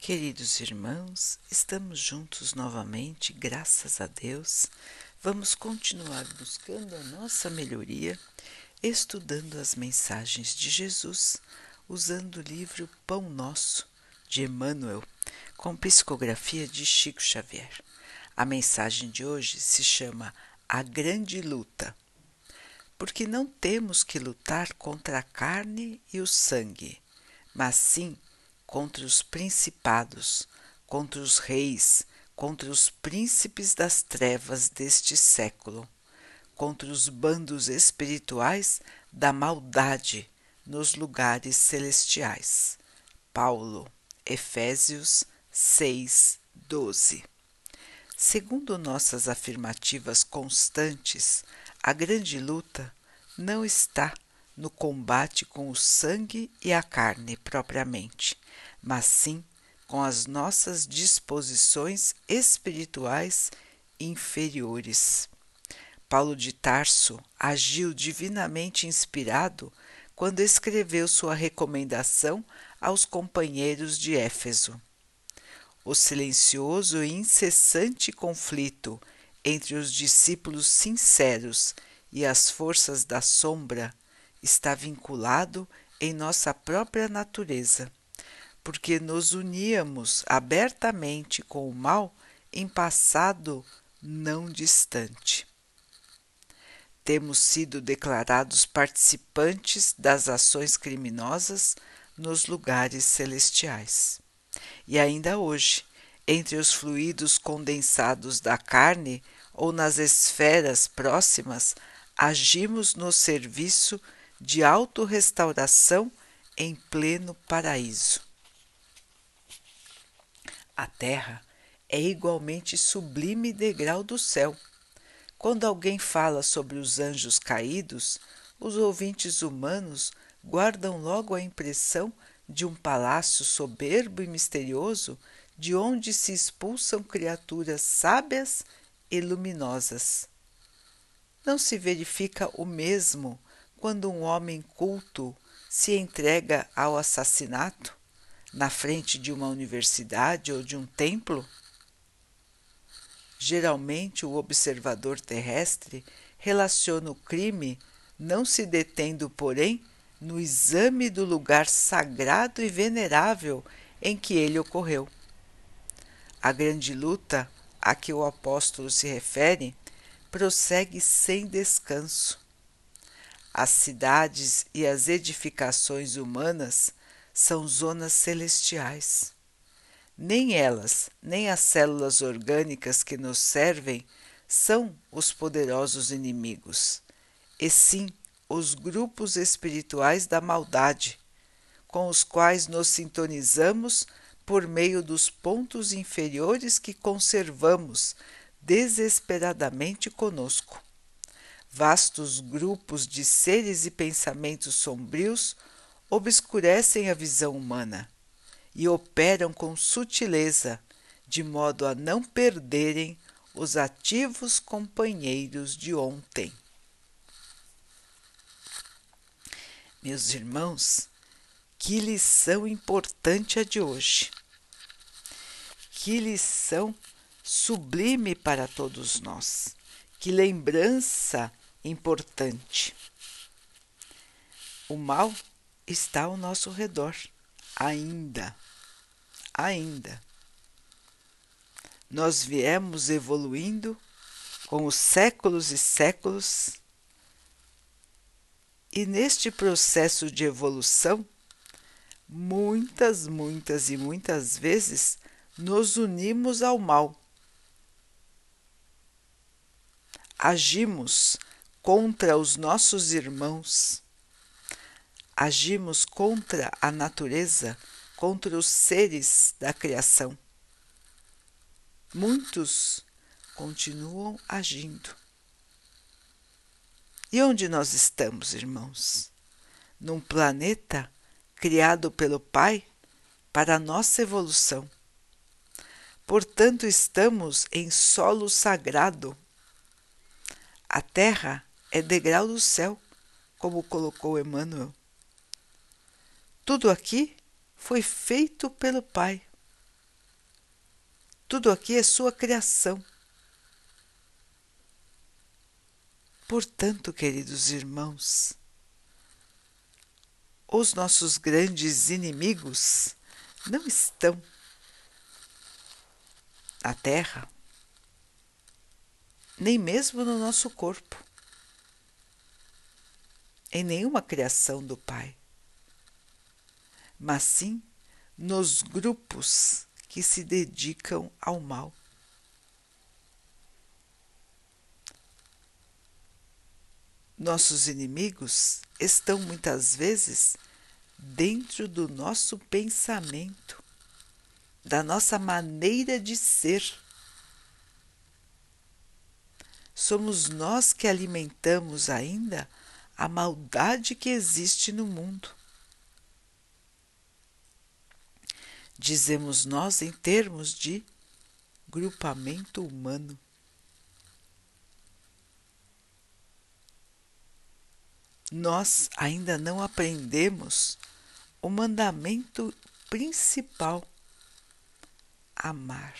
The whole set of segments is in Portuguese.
Queridos irmãos, estamos juntos novamente, graças a Deus. Vamos continuar buscando a nossa melhoria, estudando as mensagens de Jesus, usando o livro Pão Nosso, de Emmanuel, com psicografia de Chico Xavier. A mensagem de hoje se chama A Grande Luta, porque não temos que lutar contra a carne e o sangue, mas sim contra os principados, contra os reis, contra os príncipes das trevas deste século, contra os bandos espirituais da maldade nos lugares celestiais. Paulo, Efésios 6, 12. Segundo nossas afirmativas constantes, a grande luta não está no combate com o sangue e a carne propriamente, mas sim com as nossas disposições espirituais inferiores. Paulo de Tarso agiu divinamente inspirado quando escreveu sua recomendação aos companheiros de Éfeso. O silencioso e incessante conflito entre os discípulos sinceros e as forças da sombra está vinculado em nossa própria natureza, porque nos uníamos abertamente com o mal em passado não distante. Temos sido declarados participantes das ações criminosas nos lugares celestiais. E ainda hoje, entre os fluidos condensados da carne ou nas esferas próximas, agimos no serviço de autorrestauração em pleno paraíso. A terra é igualmente sublime degrau do céu. Quando alguém fala sobre os anjos caídos, os ouvintes humanos guardam logo a impressão de um palácio soberbo e misterioso de onde se expulsam criaturas sábias e luminosas. Não se verifica o mesmo quando um homem culto se entrega ao assassinato na frente de uma universidade ou de um templo? Geralmente, o observador terrestre relaciona o crime, não se detendo, porém, no exame do lugar sagrado e venerável em que ele ocorreu. A grande luta a que o apóstolo se refere prossegue sem descanso. As cidades e as edificações humanas são zonas celestiais. Nem elas, nem as células orgânicas que nos servem são os poderosos inimigos, e sim os grupos espirituais da maldade, com os quais nos sintonizamos por meio dos pontos inferiores que conservamos desesperadamente conosco vastos grupos de seres e pensamentos sombrios obscurecem a visão humana e operam com sutileza, de modo a não perderem os ativos companheiros de ontem. Meus irmãos, que lição importante a de hoje! Que lição sublime para todos nós! Que lembrança importante. O mal está ao nosso redor, ainda, ainda. Nós viemos evoluindo com os séculos e séculos, e neste processo de evolução, muitas, muitas e muitas vezes nos unimos ao mal. Agimos contra os nossos irmãos, agimos contra a natureza, contra os seres da criação. Muitos continuam agindo. E onde nós estamos, irmãos? Num planeta criado pelo Pai para a nossa evolução. Portanto, estamos em solo sagrado. A Terra é degrau do céu, como colocou Emmanuel. Tudo aqui foi feito pelo Pai. Tudo aqui é sua criação. Portanto, queridos irmãos, os nossos grandes inimigos não estão na terra, nem mesmo no nosso corpo, em nenhuma criação do Pai, mas sim nos grupos que se dedicam ao mal. Nossos inimigos estão muitas vezes dentro do nosso pensamento, da nossa maneira de ser. Somos nós que alimentamos ainda a maldade que existe no mundo. Dizemos nós em termos de grupamento humano. Nós ainda não aprendemos o mandamento principal: amar.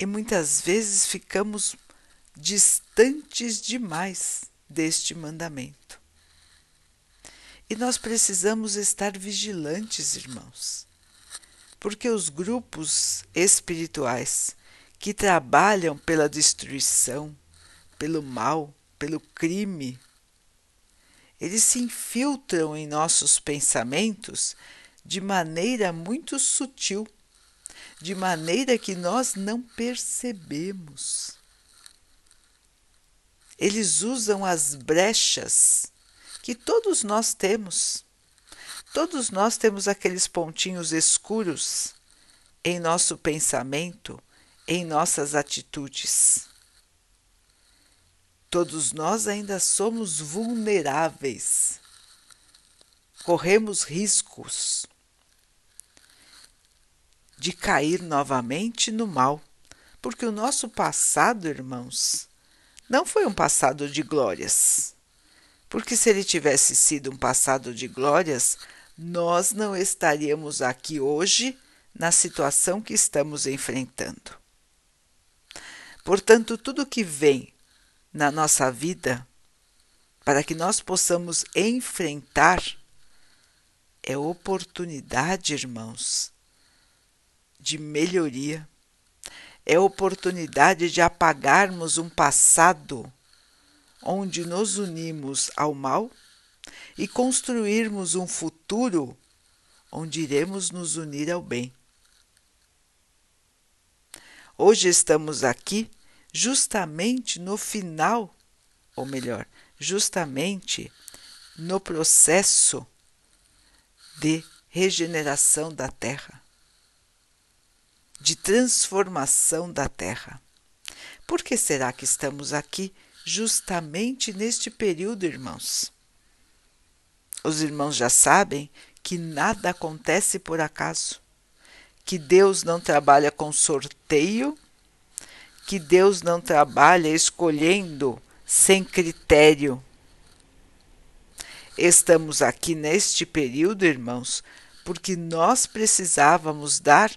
E muitas vezes ficamos distantes demais deste mandamento. E nós precisamos estar vigilantes, irmãos, porque os grupos espirituais que trabalham pela destruição, pelo mal, pelo crime, eles se infiltram em nossos pensamentos de maneira muito sutil, de maneira que nós não percebemos. Eles usam as brechas que todos nós temos. Todos nós temos aqueles pontinhos escuros em nosso pensamento, em nossas atitudes. Todos nós ainda somos vulneráveis, corremos riscos de cair novamente no mal, porque o nosso passado, irmãos, não foi um passado de glórias. Porque se ele tivesse sido um passado de glórias, nós não estaríamos aqui hoje na situação que estamos enfrentando. Portanto, tudo que vem na nossa vida, para que nós possamos enfrentar, é oportunidade, irmãos, de melhoria, é oportunidade de apagarmos um passado onde nos unimos ao mal e construirmos um futuro onde iremos nos unir ao bem. Hoje estamos aqui justamente no final, ou melhor, justamente no processo de regeneração da Terra, de transformação da Terra. Por que será que estamos aqui justamente neste período, irmãos? Os irmãos já sabem que nada acontece por acaso, que Deus não trabalha com sorteio que Deus não trabalha escolhendo sem critério. Estamos aqui neste período, irmãos, porque nós precisávamos dar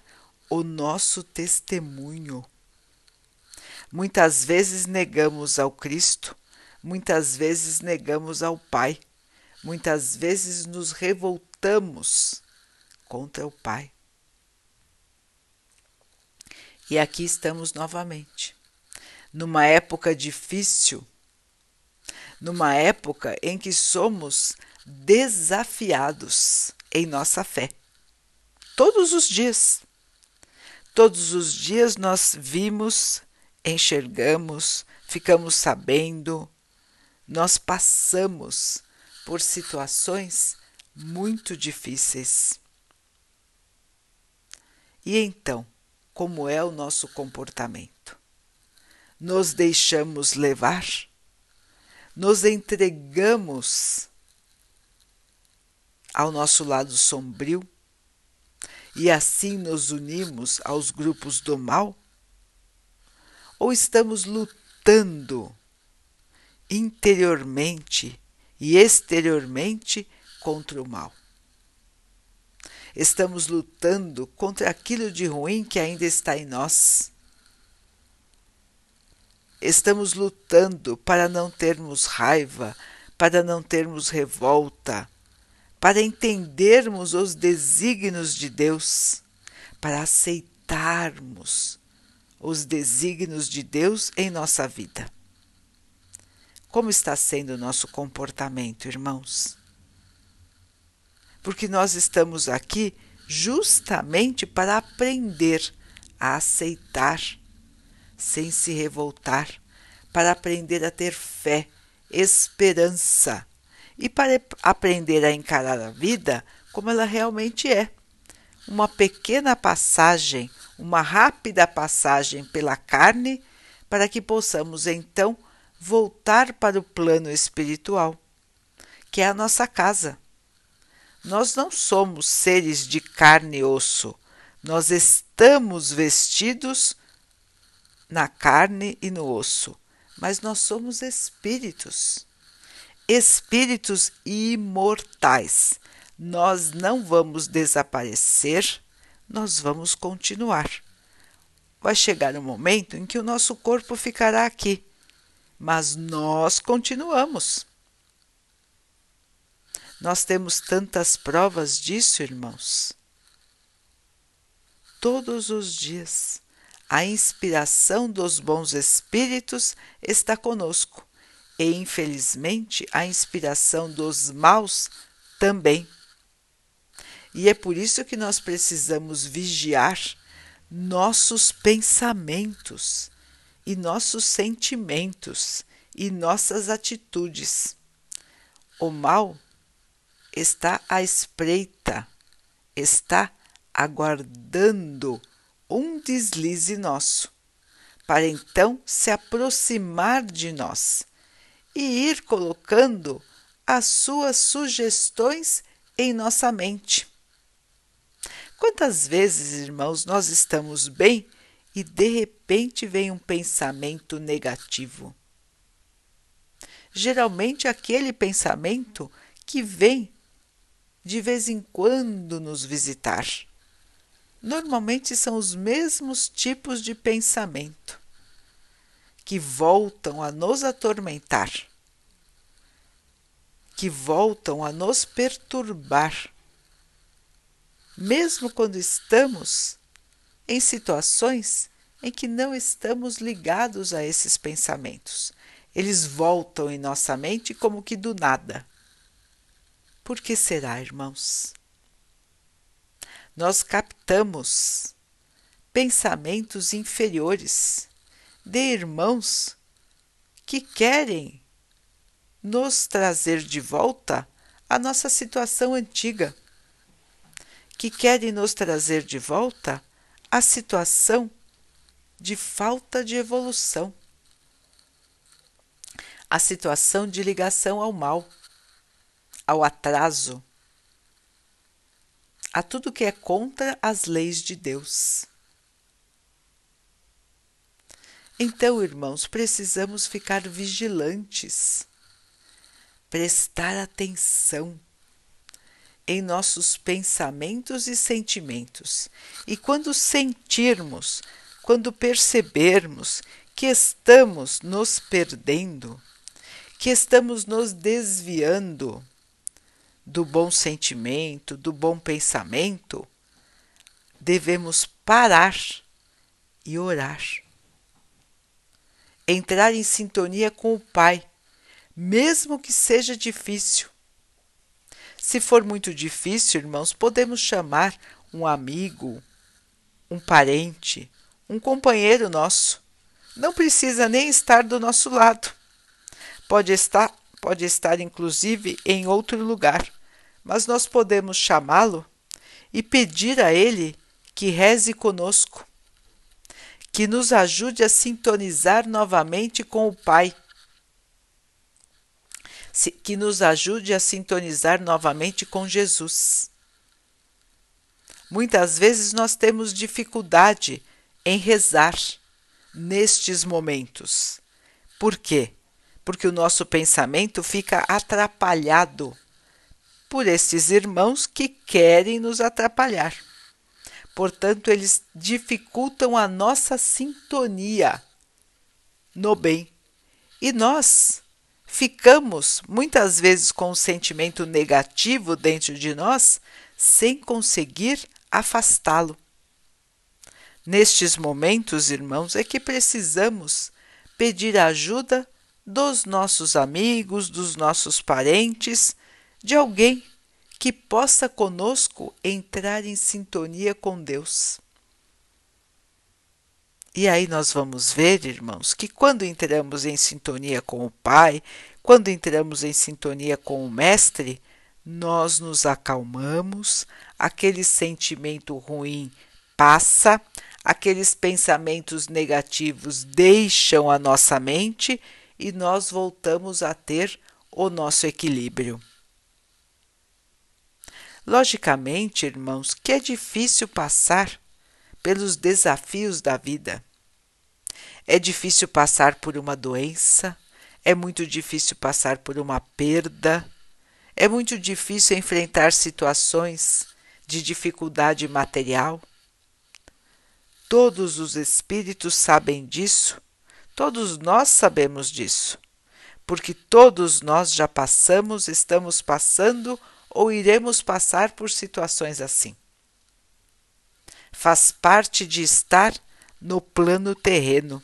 o nosso testemunho. Muitas vezes negamos ao Cristo, muitas vezes negamos ao Pai, muitas vezes nos revoltamos contra o Pai. E aqui estamos novamente, numa época difícil, numa época em que somos desafiados em nossa fé. Todos os dias. Todos os dias nós vimos, enxergamos, ficamos sabendo, nós passamos por situações muito difíceis. E então, como é o nosso comportamento. Nos deixamos levar, nos entregamos ao nosso lado sombrio e assim nos unimos aos grupos do mal? Ou estamos lutando interiormente e exteriormente contra o mal? estamos lutando contra aquilo de ruim que ainda está em nós. Estamos lutando para não termos raiva, para não termos revolta, para entendermos os desígnios de Deus, para aceitarmos os desígnios de Deus em nossa vida. Como está sendo o nosso comportamento, irmãos? Porque nós estamos aqui justamente para aprender a aceitar sem se revoltar, para aprender a ter fé, esperança e para aprender a encarar a vida como ela realmente é. Uma pequena passagem, uma rápida passagem pela carne, para que possamos então voltar para o plano espiritual, que é a nossa casa. Nós não somos seres de carne e osso, nós estamos vestidos na carne e no osso, mas nós somos espíritos espíritos imortais. Nós não vamos desaparecer, nós vamos continuar. Vai chegar um momento em que o nosso corpo ficará aqui, mas nós continuamos. Nós temos tantas provas disso, irmãos. Todos os dias, a inspiração dos bons espíritos está conosco e, infelizmente, a inspiração dos maus também. E é por isso que nós precisamos vigiar nossos pensamentos e nossos sentimentos e nossas atitudes. O mal está à espreita, está aguardando um deslize nosso, para então se aproximar de nós e ir colocando as suas sugestões em nossa mente. Quantas vezes, irmãos, nós estamos bem e de repente vem um pensamento negativo? Geralmente aquele pensamento que vem de vez em quando nos visitar. Normalmente são os mesmos tipos de pensamento que voltam a nos atormentar, que voltam a nos perturbar, mesmo quando estamos em situações em que não estamos ligados a esses pensamentos. Eles voltam em nossa mente como que do nada. Por que será, irmãos? Nós captamos pensamentos inferiores de irmãos que querem nos trazer de volta à nossa situação antiga, que querem nos trazer de volta à situação de falta de evolução, à situação de ligação ao mal, ao atraso, a tudo que é contra as leis de Deus. Então, irmãos, precisamos ficar vigilantes, prestar atenção em nossos pensamentos e sentimentos. E quando sentirmos, quando percebermos que estamos nos perdendo, que estamos nos desviando do bom sentimento, do bom pensamento, devemos parar e orar entrar em sintonia com o Pai, mesmo que seja difícil. Se for muito difícil, irmãos, podemos chamar um amigo, um parente, um companheiro nosso. Não precisa nem estar do nosso lado. Pode estar, pode estar inclusive em outro lugar, mas nós podemos chamá-lo e pedir a ele que reze conosco que nos ajude a sintonizar novamente com o Pai, que nos ajude a sintonizar novamente com Jesus. Muitas vezes nós temos dificuldade em rezar nestes momentos. Por quê? Porque o nosso pensamento fica atrapalhado por estes irmãos que querem nos atrapalhar. Portanto, eles dificultam a nossa sintonia no bem. E nós ficamos muitas vezes com um sentimento negativo dentro de nós sem conseguir afastá-lo. Nestes momentos, irmãos, é que precisamos pedir ajuda dos nossos amigos, dos nossos parentes, de alguém que possa conosco entrar em sintonia com Deus. E aí nós vamos ver, irmãos, que quando entramos em sintonia com o Pai, quando entramos em sintonia com o Mestre, nós nos acalmamos, aquele sentimento ruim passa, aqueles pensamentos negativos deixam a nossa mente e nós voltamos a ter o nosso equilíbrio. Logicamente, irmãos, que é difícil passar pelos desafios da vida. É difícil passar por uma doença, é muito difícil passar por uma perda, é muito difícil enfrentar situações de dificuldade material. Todos os espíritos sabem disso, todos nós sabemos disso, porque todos nós já passamos, estamos passando ou iremos passar por situações assim. Faz parte de estar no plano terreno.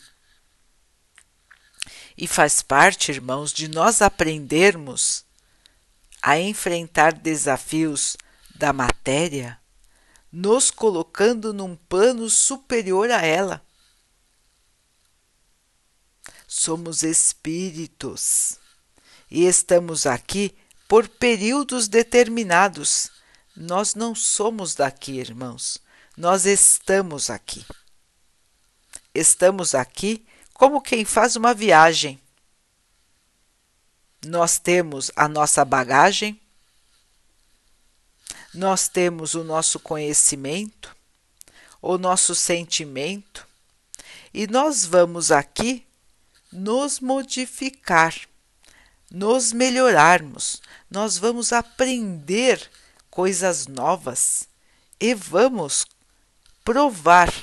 E faz parte, irmãos, de nós aprendermos a enfrentar desafios da matéria, nos colocando num plano superior a ela. Somos espíritos e estamos aqui por períodos determinados. Nós não somos daqui, irmãos. Nós estamos aqui. Estamos aqui como quem faz uma viagem. Nós temos a nossa bagagem, nós temos o nosso conhecimento, o nosso sentimento, e nós vamos aqui nos modificar nos melhorarmos, nós vamos aprender coisas novas e vamos provar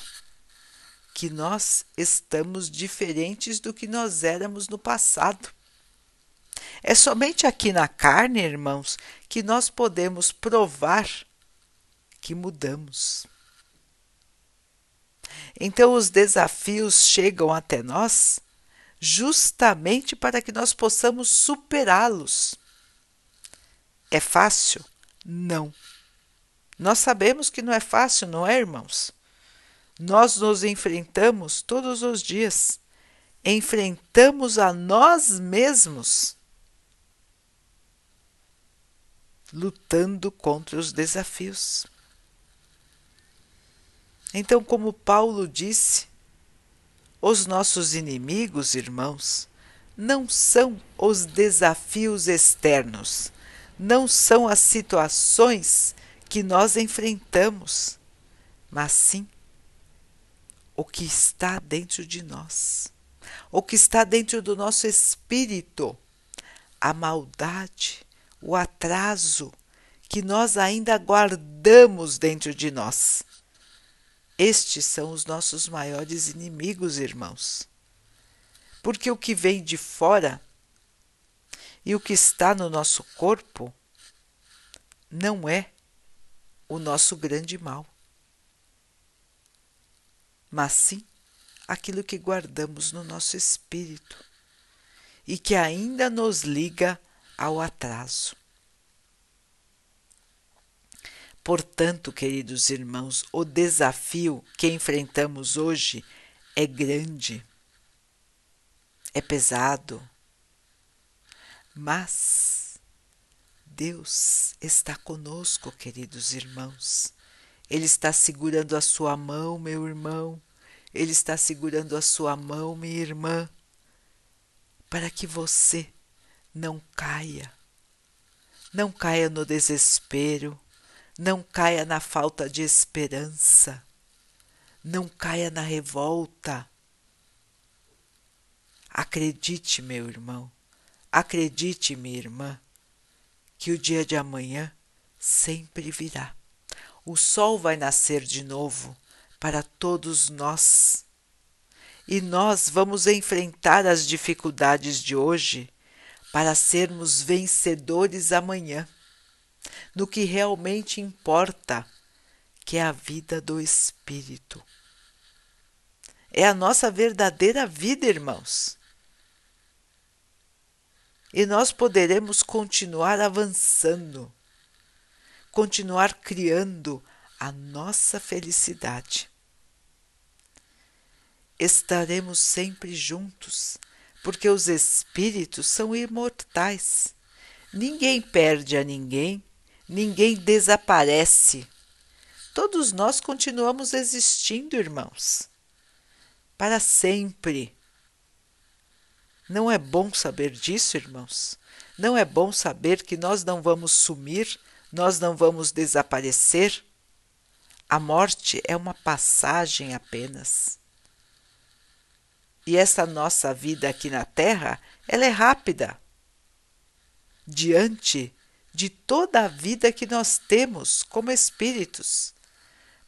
que nós estamos diferentes do que nós éramos no passado. É somente aqui na carne, irmãos, que nós podemos provar que mudamos. Então, os desafios chegam até nós justamente para que nós possamos superá-los. É fácil? Não. Nós sabemos que não é fácil, não é, irmãos? Nós nos enfrentamos todos os dias. Enfrentamos a nós mesmos, lutando contra os desafios. Então, como Paulo disse, os nossos inimigos, irmãos, não são os desafios externos, não são as situações que nós enfrentamos, mas sim o que está dentro de nós, o que está dentro do nosso espírito, a maldade, o atraso que nós ainda guardamos dentro de nós. Estes são os nossos maiores inimigos, irmãos. Porque o que vem de fora e o que está no nosso corpo não é o nosso grande mal, mas sim aquilo que guardamos no nosso espírito e que ainda nos liga ao atraso. Portanto, queridos irmãos, o desafio que enfrentamos hoje é grande, é pesado, mas Deus está conosco, queridos irmãos. Ele está segurando a sua mão, meu irmão. Ele está segurando a sua mão, minha irmã, para que você não caia. Não caia no desespero, não caia na falta de esperança. Não caia na revolta. Acredite, meu irmão. Acredite, minha irmã, que o dia de amanhã sempre virá. O sol vai nascer de novo para todos nós. E nós vamos enfrentar as dificuldades de hoje para sermos vencedores amanhã, no que realmente importa, que é a vida do Espírito. É a nossa verdadeira vida, irmãos. E nós poderemos continuar avançando, continuar criando a nossa felicidade. Estaremos sempre juntos porque os espíritos são imortais. Ninguém perde a ninguém, ninguém desaparece. Todos nós continuamos existindo, irmãos, para sempre. Não é bom saber disso, irmãos? Não é bom saber que nós não vamos sumir, nós não vamos desaparecer? A morte é uma passagem apenas. E essa nossa vida aqui na Terra, ela é rápida. Diante de toda a vida que nós temos como espíritos.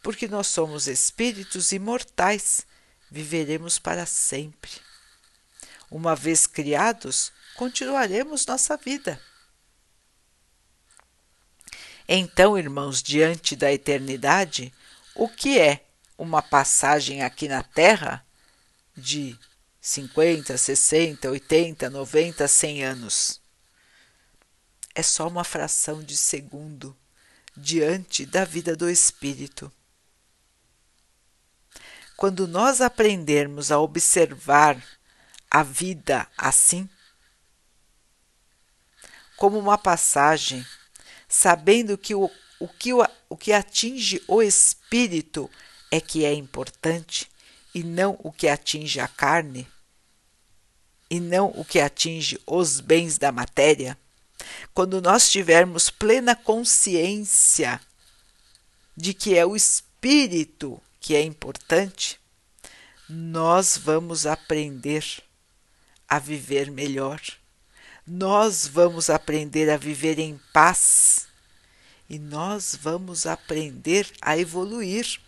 Porque nós somos espíritos imortais, viveremos para sempre. Uma vez criados, continuaremos nossa vida. Então, irmãos, diante da eternidade, o que é uma passagem aqui na Terra de 50, 60, 80, 90, 100 anos. É só uma fração de segundo diante da vida do espírito. Quando nós aprendermos a observar a vida assim, como uma passagem, sabendo que o, o, que, o, o que atinge o espírito é que é importante, e não o que atinge a carne, e não o que atinge os bens da matéria, quando nós tivermos plena consciência de que é o espírito que é importante, nós vamos aprender a viver melhor. Nós vamos aprender a viver em paz e nós vamos aprender a evoluir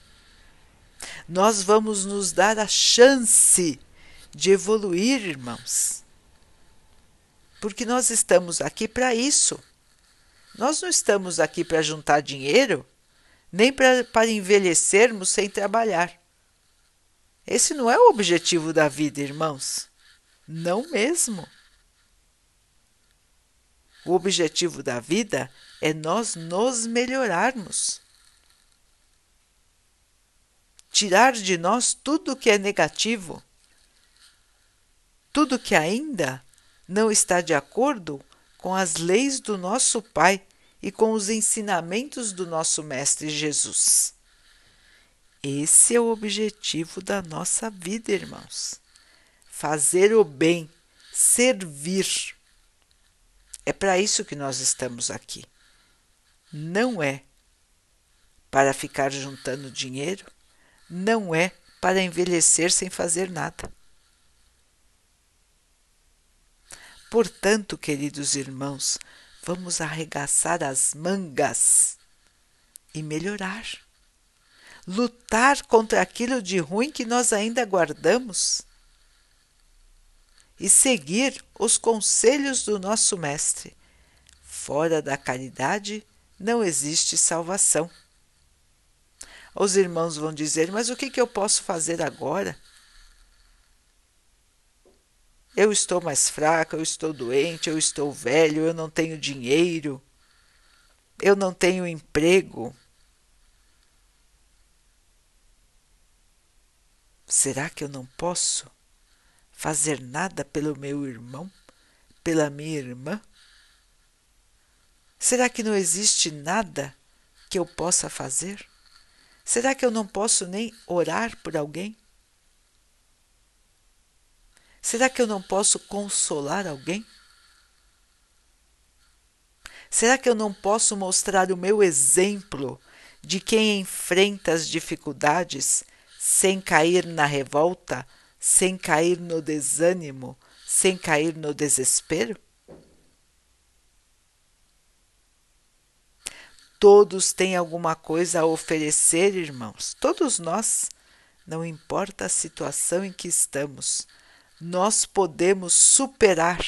nós vamos nos dar a chance de evoluir, irmãos. Porque nós estamos aqui para isso. Nós não estamos aqui para juntar dinheiro, nem para envelhecermos sem trabalhar. Esse não é o objetivo da vida, irmãos. Não mesmo. O objetivo da vida é nós nos melhorarmos tirar de nós tudo que é negativo, tudo que ainda não está de acordo com as leis do nosso Pai e com os ensinamentos do nosso Mestre Jesus. Esse é o objetivo da nossa vida, irmãos. Fazer o bem, servir. É para isso que nós estamos aqui. Não é para ficar juntando dinheiro, não é para envelhecer sem fazer nada. Portanto, queridos irmãos, vamos arregaçar as mangas e melhorar. Lutar contra aquilo de ruim que nós ainda guardamos e seguir os conselhos do nosso Mestre. Fora da caridade não existe salvação. Os irmãos vão dizer: Mas o que, eu posso fazer agora? Eu estou mais fraca, eu estou doente, eu estou velho, eu não tenho dinheiro, eu não tenho emprego. Será que eu não posso fazer nada pelo meu irmão, pela minha irmã? Será que não existe nada que eu possa fazer? Será que eu não posso nem orar por alguém? Será que eu não posso consolar alguém? Será que eu não posso mostrar o meu exemplo de quem enfrenta as dificuldades sem cair na revolta, sem cair no desânimo, sem cair no desespero? Todos têm alguma coisa a oferecer, irmãos. Todos nós, não importa a situação em que estamos, nós podemos superar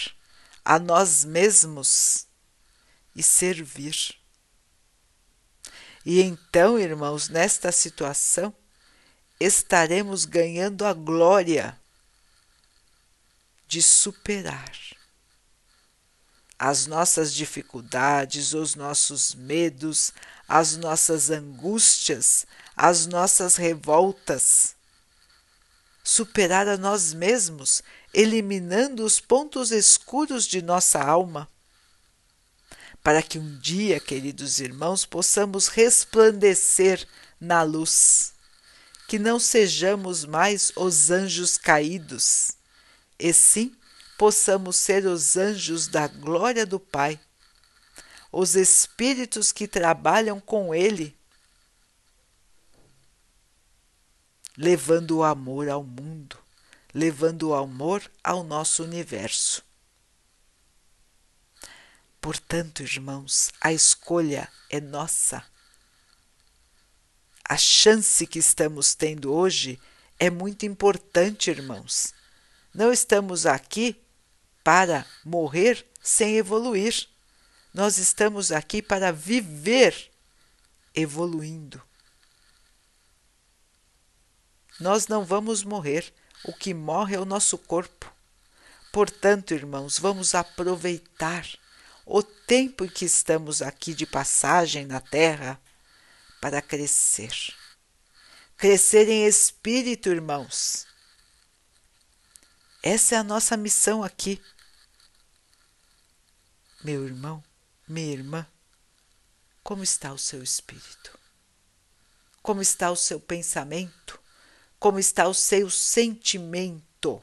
a nós mesmos e servir. E então, irmãos, nesta situação, estaremos ganhando a glória de superar as nossas dificuldades, os nossos medos, as nossas angústias, as nossas revoltas. Superar a nós mesmos, eliminando os pontos escuros de nossa alma, para que um dia, queridos irmãos, possamos resplandecer na luz, que não sejamos mais os anjos caídos, e sim possamos ser os anjos da glória do Pai, os espíritos que trabalham com Ele, levando o amor ao mundo, levando o amor ao nosso universo. Portanto, irmãos, a escolha é nossa. A chance que estamos tendo hoje é muito importante, irmãos. Não estamos aqui para morrer sem evoluir. Nós estamos aqui para viver evoluindo. Nós não vamos morrer, o que morre é o nosso corpo. Portanto, irmãos, vamos aproveitar o tempo em que estamos aqui de passagem na Terra para crescer. Crescer em espírito, irmãos. Essa é a nossa missão aqui meu irmão, minha irmã, como está o seu espírito? Como está o seu pensamento? Como está o seu sentimento?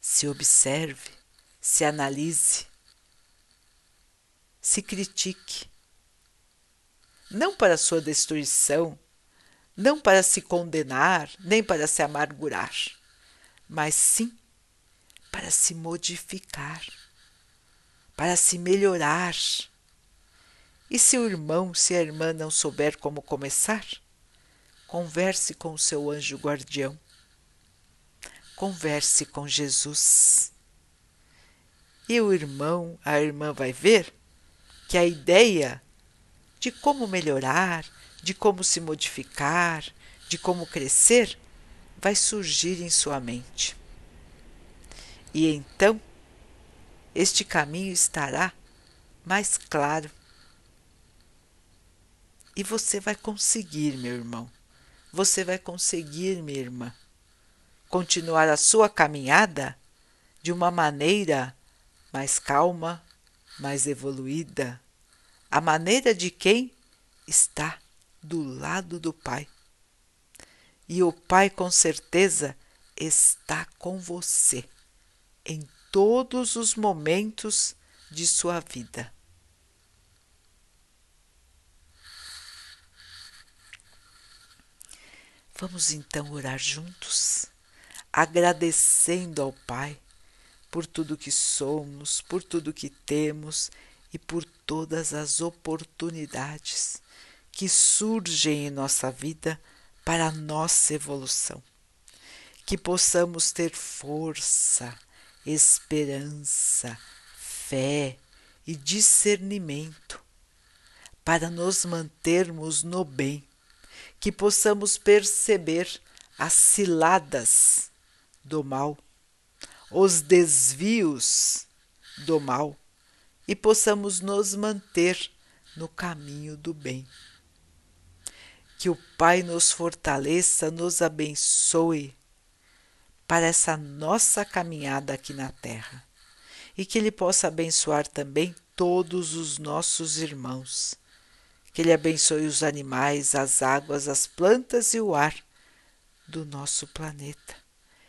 Se observe, se analise, se critique. Não para sua destruição, não para se condenar, nem para se amargurar, mas sim para se modificar, para se melhorar. E se o irmão, se a irmã não souber como começar, converse com o seu anjo guardião. Converse com Jesus. E o irmão, a irmã vai ver que a ideia de como melhorar, de como se modificar, de como crescer, vai surgir em sua mente. E então este caminho estará mais claro. E você vai conseguir, meu irmão. Você vai conseguir, minha irmã, continuar a sua caminhada de uma maneira mais calma, mais evoluída, a maneira de quem está do lado do Pai. E o Pai, com certeza, está com você em todos os momentos de sua vida. Vamos então orar juntos, agradecendo ao Pai por tudo que somos, por tudo que temos e por todas as oportunidades que surgem em nossa vida para a nossa evolução. Que possamos ter força, esperança, fé e discernimento para nos mantermos no bem, que possamos perceber as ciladas do mal, os desvios do mal e possamos nos manter no caminho do bem. Que o Pai nos fortaleça, nos abençoe para essa nossa caminhada aqui na Terra e que Ele possa abençoar também todos os nossos irmãos. Que Ele abençoe os animais, as águas, as plantas e o ar do nosso planeta.